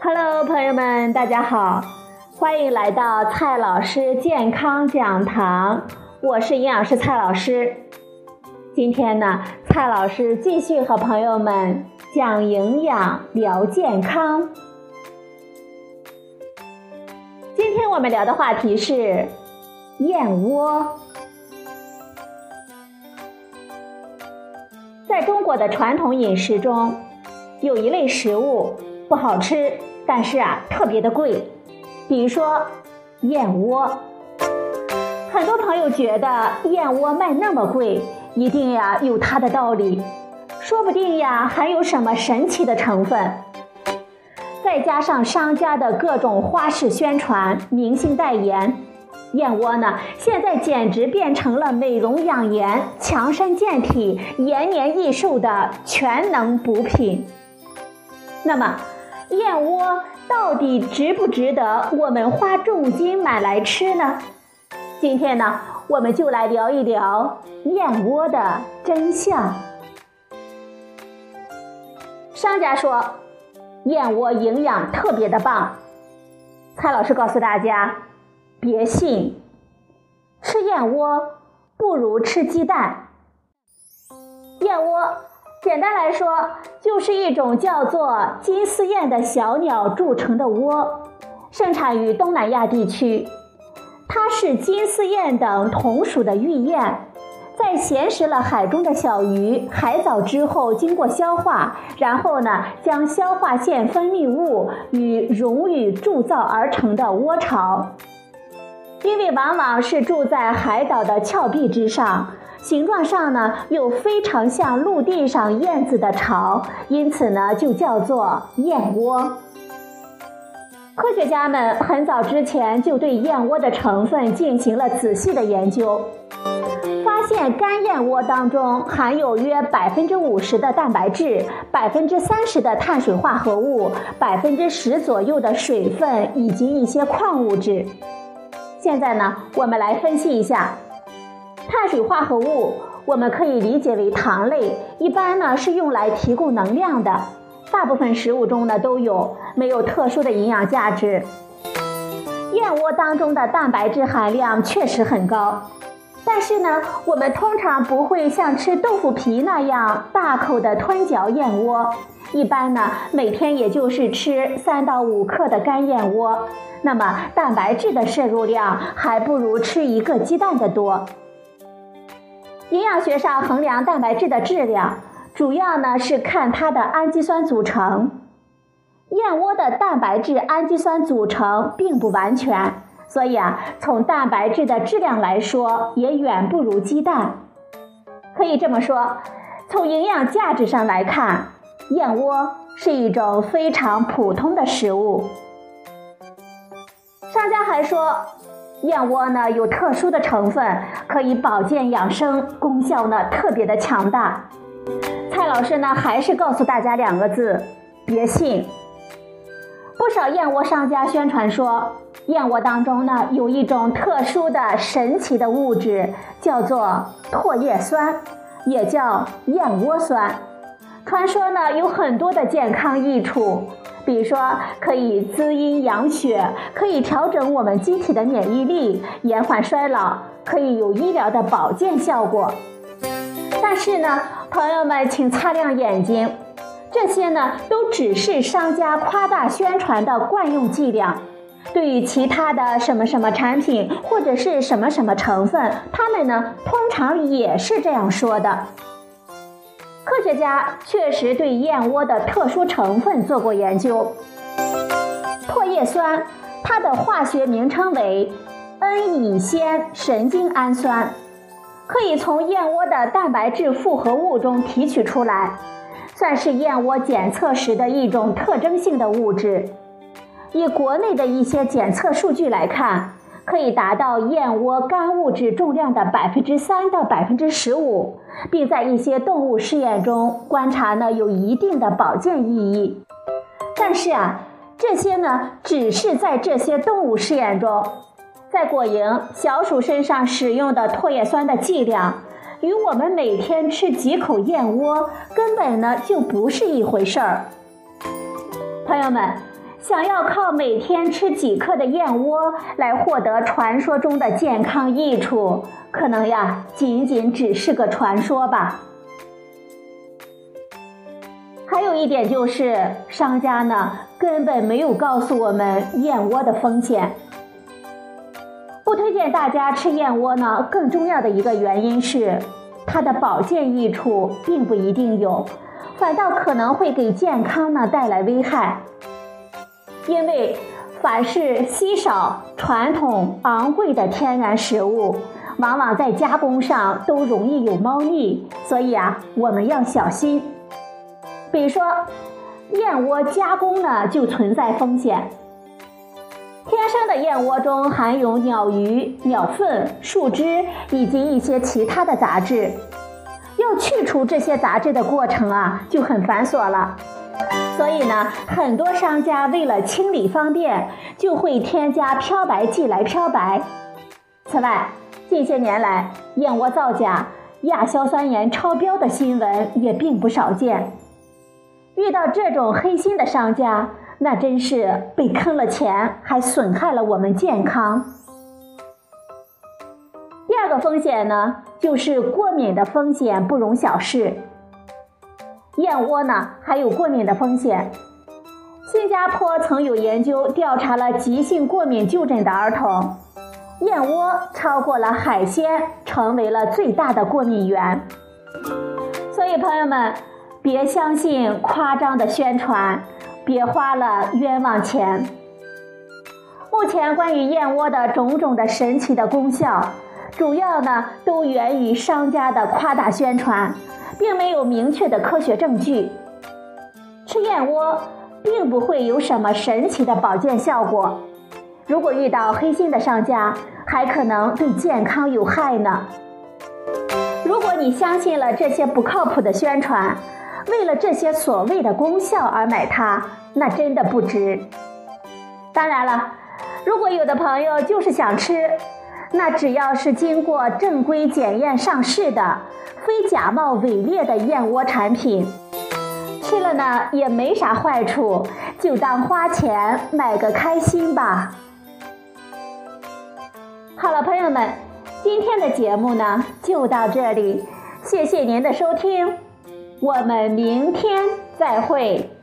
Hello，朋友们，大家好，欢迎来到蔡老师健康讲堂，我是营养师蔡老师。今天呢，蔡老师继续和朋友们讲营养、聊健康。今天我们聊的话题是燕窝。在中国的传统饮食中，有一类食物不好吃，但是啊特别的贵，比如说燕窝。很多朋友觉得燕窝卖那么贵，一定呀有它的道理，说不定呀还有什么神奇的成分。再加上商家的各种花式宣传、明星代言。燕窝呢，现在简直变成了美容养颜、强身健体、延年益寿的全能补品。那么，燕窝到底值不值得我们花重金买来吃呢？今天呢，我们就来聊一聊燕窝的真相。商家说，燕窝营养特别的棒。蔡老师告诉大家。别信，吃燕窝不如吃鸡蛋。燕窝简单来说就是一种叫做金丝燕的小鸟筑成的窝，盛产于东南亚地区。它是金丝燕等同属的御燕，在衔食了海中的小鱼、海藻之后，经过消化，然后呢，将消化腺分泌物与溶于铸造而成的窝巢。因为往往是住在海岛的峭壁之上，形状上呢又非常像陆地上燕子的巢，因此呢就叫做燕窝。科学家们很早之前就对燕窝的成分进行了仔细的研究，发现干燕窝当中含有约百分之五十的蛋白质，百分之三十的碳水化合物，百分之十左右的水分以及一些矿物质。现在呢，我们来分析一下碳水化合物。我们可以理解为糖类，一般呢是用来提供能量的。大部分食物中呢都有，没有特殊的营养价值。燕窝当中的蛋白质含量确实很高，但是呢，我们通常不会像吃豆腐皮那样大口的吞嚼燕窝。一般呢，每天也就是吃三到五克的干燕窝。那么蛋白质的摄入量还不如吃一个鸡蛋的多。营养学上衡量蛋白质的质量，主要呢是看它的氨基酸组成。燕窝的蛋白质氨基酸组成并不完全，所以啊，从蛋白质的质量来说，也远不如鸡蛋。可以这么说，从营养价值上来看，燕窝是一种非常普通的食物。商家还说，燕窝呢有特殊的成分，可以保健养生，功效呢特别的强大。蔡老师呢还是告诉大家两个字：别信。不少燕窝商家宣传说，燕窝当中呢有一种特殊的神奇的物质，叫做唾液酸，也叫燕窝酸。传说呢有很多的健康益处。比如说，可以滋阴养血，可以调整我们机体的免疫力，延缓衰老，可以有医疗的保健效果。但是呢，朋友们请擦亮眼睛，这些呢都只是商家夸大宣传的惯用伎俩。对于其他的什么什么产品或者是什么什么成分，他们呢通常也是这样说的。科学家确实对燕窝的特殊成分做过研究。唾液酸，它的化学名称为 N- 乙酰神经氨酸，可以从燕窝的蛋白质复合物中提取出来，算是燕窝检测时的一种特征性的物质。以国内的一些检测数据来看。可以达到燕窝干物质重量的百分之三到百分之十五，并在一些动物试验中观察呢有一定的保健意义。但是啊，这些呢只是在这些动物试验中，在果蝇、小鼠身上使用的唾液酸的剂量，与我们每天吃几口燕窝根本呢就不是一回事儿。朋友们。想要靠每天吃几克的燕窝来获得传说中的健康益处，可能呀，仅仅只是个传说吧。还有一点就是，商家呢根本没有告诉我们燕窝的风险。不推荐大家吃燕窝呢，更重要的一个原因是，它的保健益处并不一定有，反倒可能会给健康呢带来危害。因为凡是稀少、传统、昂贵的天然食物，往往在加工上都容易有猫腻，所以啊，我们要小心。比如说，燕窝加工呢就存在风险。天生的燕窝中含有鸟鱼、鸟粪、树枝以及一些其他的杂质，要去除这些杂质的过程啊就很繁琐了。所以呢，很多商家为了清理方便，就会添加漂白剂来漂白。此外，近些年来燕窝造假、亚硝酸盐超标的新闻也并不少见。遇到这种黑心的商家，那真是被坑了钱，还损害了我们健康。第二个风险呢，就是过敏的风险不容小视。燕窝呢，还有过敏的风险。新加坡曾有研究调查了急性过敏就诊的儿童，燕窝超过了海鲜，成为了最大的过敏源。所以，朋友们，别相信夸张的宣传。别花了冤枉钱。目前关于燕窝的种种的神奇的功效，主要呢都源于商家的夸大宣传，并没有明确的科学证据。吃燕窝并不会有什么神奇的保健效果，如果遇到黑心的商家，还可能对健康有害呢。如果你相信了这些不靠谱的宣传，为了这些所谓的功效而买它，那真的不值。当然了，如果有的朋友就是想吃，那只要是经过正规检验上市的、非假冒伪劣的燕窝产品，吃了呢也没啥坏处，就当花钱买个开心吧。好了，朋友们，今天的节目呢就到这里，谢谢您的收听。我们明天再会。